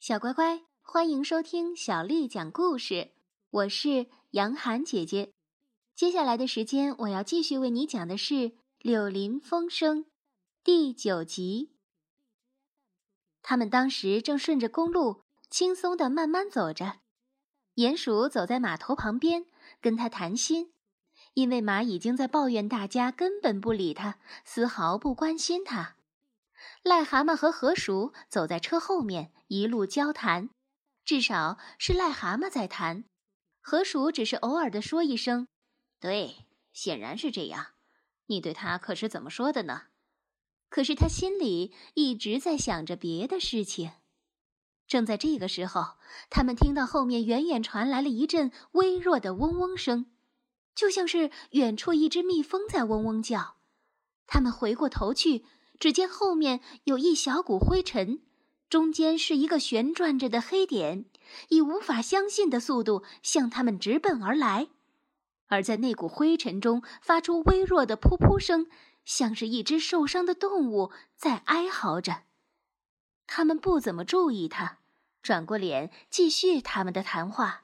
小乖乖，欢迎收听小丽讲故事。我是杨涵姐姐。接下来的时间，我要继续为你讲的是《柳林风声》第九集。他们当时正顺着公路轻松的慢慢走着，鼹鼠走在马头旁边跟他谈心，因为马已经在抱怨大家根本不理他，丝毫不关心他。癞蛤蟆和河鼠走在车后面，一路交谈，至少是癞蛤蟆在谈，河鼠只是偶尔的说一声：“对，显然是这样。你对他可是怎么说的呢？”可是他心里一直在想着别的事情。正在这个时候，他们听到后面远远传来了一阵微弱的嗡嗡声，就像是远处一只蜜蜂在嗡嗡叫。他们回过头去。只见后面有一小股灰尘，中间是一个旋转着的黑点，以无法相信的速度向他们直奔而来。而在那股灰尘中发出微弱的噗噗声，像是一只受伤的动物在哀嚎着。他们不怎么注意他，转过脸继续他们的谈话。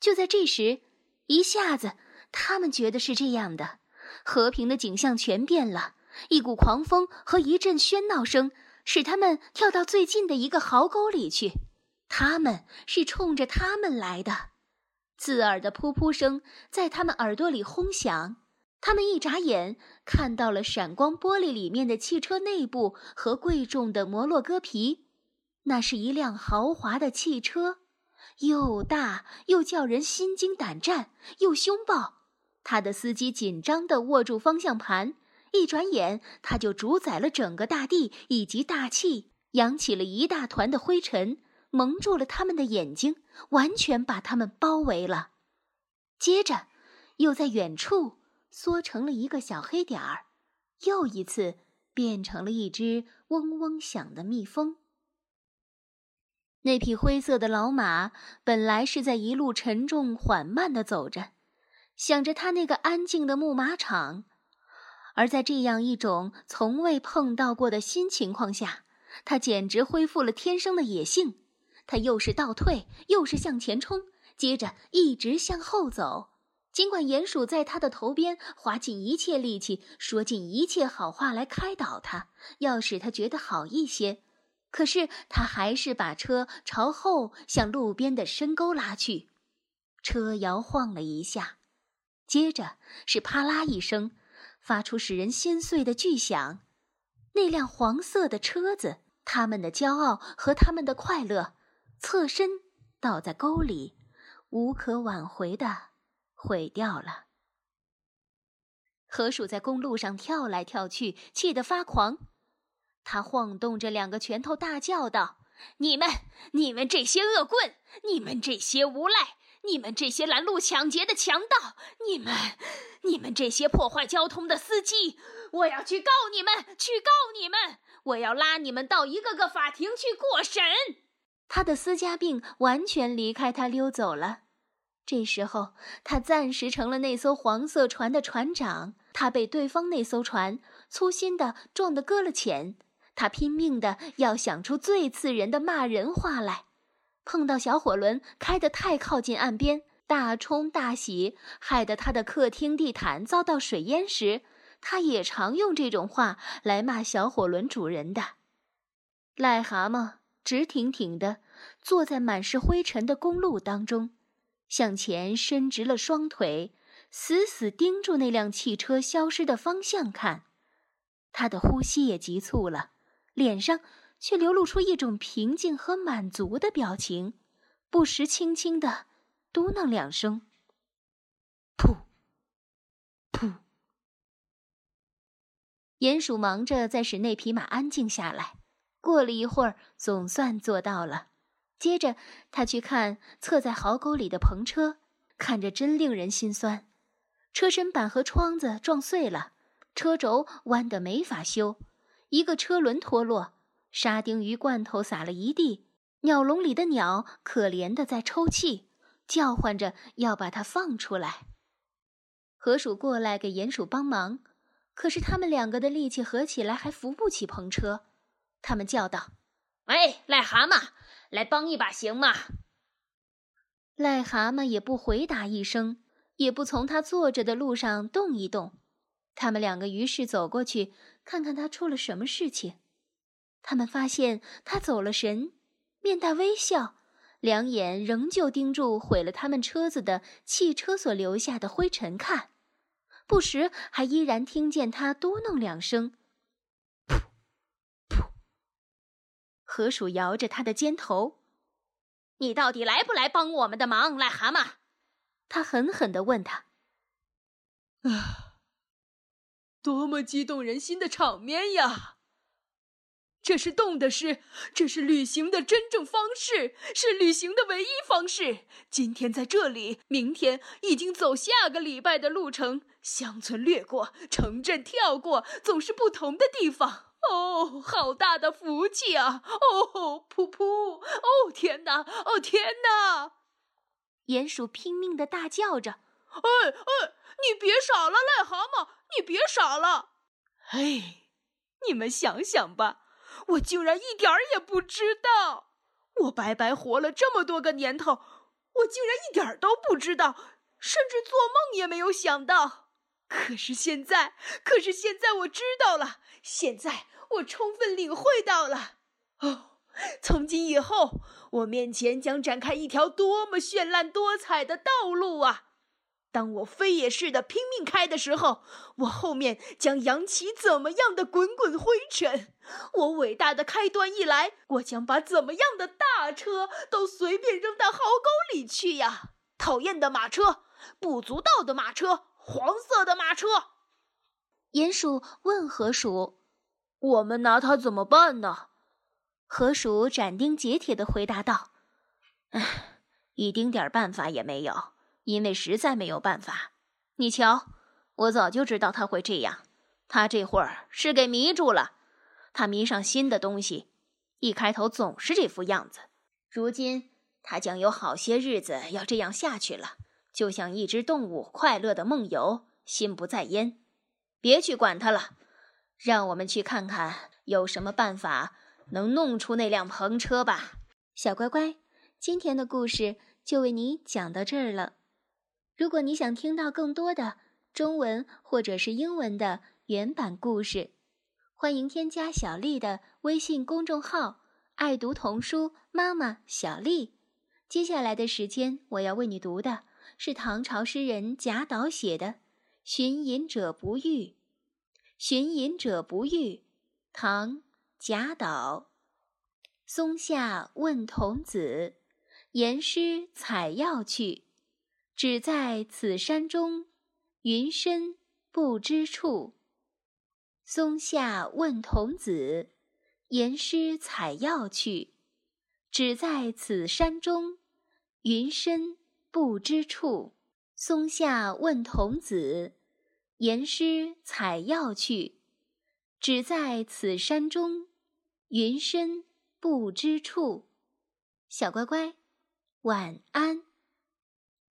就在这时，一下子，他们觉得是这样的：和平的景象全变了。一股狂风和一阵喧闹声使他们跳到最近的一个壕沟里去。他们是冲着他们来的，刺耳的噗噗声在他们耳朵里轰响。他们一眨眼看到了闪光玻璃里面的汽车内部和贵重的摩洛哥皮。那是一辆豪华的汽车，又大又叫人心惊胆战，又凶暴。他的司机紧张地握住方向盘。一转眼，他就主宰了整个大地以及大气，扬起了一大团的灰尘，蒙住了他们的眼睛，完全把他们包围了。接着，又在远处缩成了一个小黑点儿，又一次变成了一只嗡嗡响的蜜蜂。那匹灰色的老马本来是在一路沉重缓慢地走着，想着他那个安静的牧马场。而在这样一种从未碰到过的新情况下，他简直恢复了天生的野性。他又是倒退，又是向前冲，接着一直向后走。尽管鼹鼠在他的头边花尽一切力气，说尽一切好话来开导他，要使他觉得好一些，可是他还是把车朝后向路边的深沟拉去。车摇晃了一下，接着是啪啦一声。发出使人心碎的巨响，那辆黄色的车子，他们的骄傲和他们的快乐，侧身倒在沟里，无可挽回的毁掉了。河鼠在公路上跳来跳去，气得发狂，他晃动着两个拳头，大叫道：“你们，你们这些恶棍，你们这些无赖！”你们这些拦路抢劫的强盗！你们，你们这些破坏交通的司机！我要去告你们，去告你们！我要拉你们到一个个法庭去过审。他的私家病完全离开他溜走了。这时候，他暂时成了那艘黄色船的船长。他被对方那艘船粗心的撞得搁了浅。他拼命的要想出最刺人的骂人话来。碰到小火轮开得太靠近岸边，大冲大洗，害得他的客厅地毯遭到水淹时，他也常用这种话来骂小火轮主人的。癞蛤蟆直挺挺地坐在满是灰尘的公路当中，向前伸直了双腿，死死盯住那辆汽车消失的方向看。他的呼吸也急促了，脸上。却流露出一种平静和满足的表情，不时轻轻的嘟囔两声：“噗，噗。”鼹鼠忙着在使那匹马安静下来，过了一会儿，总算做到了。接着，他去看侧在壕沟里的篷车，看着真令人心酸。车身板和窗子撞碎了，车轴弯得没法修，一个车轮脱落。沙丁鱼罐头撒了一地，鸟笼里的鸟可怜的在抽泣，叫唤着要把它放出来。河鼠过来给鼹鼠帮忙，可是他们两个的力气合起来还扶不起篷车。他们叫道：“喂，癞蛤蟆，来帮一把行吗？癞蛤蟆也不回答一声，也不从他坐着的路上动一动。他们两个于是走过去，看看他出了什么事情。他们发现他走了神，面带微笑，两眼仍旧盯住毁了他们车子的汽车所留下的灰尘看，不时还依然听见他嘟哝两声：“噗，噗。”河鼠摇着他的肩头：“你到底来不来帮我们的忙，癞蛤蟆？”他狠狠地问他：“啊，多么激动人心的场面呀！”这是动的事，这是旅行的真正方式，是旅行的唯一方式。今天在这里，明天已经走下个礼拜的路程，乡村掠过，城镇跳过，总是不同的地方。哦，好大的福气啊！哦，噗噗！哦，天哪！哦，天哪！鼹鼠拼命的大叫着：“哎哎，你别傻了，癞蛤蟆，你别傻了！哎，你们想想吧。”我竟然一点儿也不知道，我白白活了这么多个年头，我竟然一点儿都不知道，甚至做梦也没有想到。可是现在，可是现在我知道了，现在我充分领会到了。哦，从今以后，我面前将展开一条多么绚烂多彩的道路啊！当我飞也似的拼命开的时候，我后面将扬起怎么样的滚滚灰尘？我伟大的开端一来，我将把怎么样的大车都随便扔到壕沟里去呀！讨厌的马车，不足道的马车，黄色的马车。鼹鼠问河鼠：“我们拿它怎么办呢？”河鼠斩钉截铁地回答道：“唉，一丁点儿办法也没有。”因为实在没有办法，你瞧，我早就知道他会这样。他这会儿是给迷住了，他迷上新的东西，一开头总是这副样子。如今他将有好些日子要这样下去了，就像一只动物快乐的梦游，心不在焉。别去管他了，让我们去看看有什么办法能弄出那辆篷车吧。小乖乖，今天的故事就为你讲到这儿了。如果你想听到更多的中文或者是英文的原版故事，欢迎添加小丽的微信公众号“爱读童书妈妈小丽”。接下来的时间，我要为你读的是唐朝诗人贾岛写的《寻隐者不遇》。《寻隐者不遇》，唐·贾岛。松下问童子，言师采药去。只在此山中，云深不知处。松下问童子，言师采药去。只在此山中，云深不知处。松下问童子，言师采药去。只在此山中，云深不知处。小乖乖，晚安。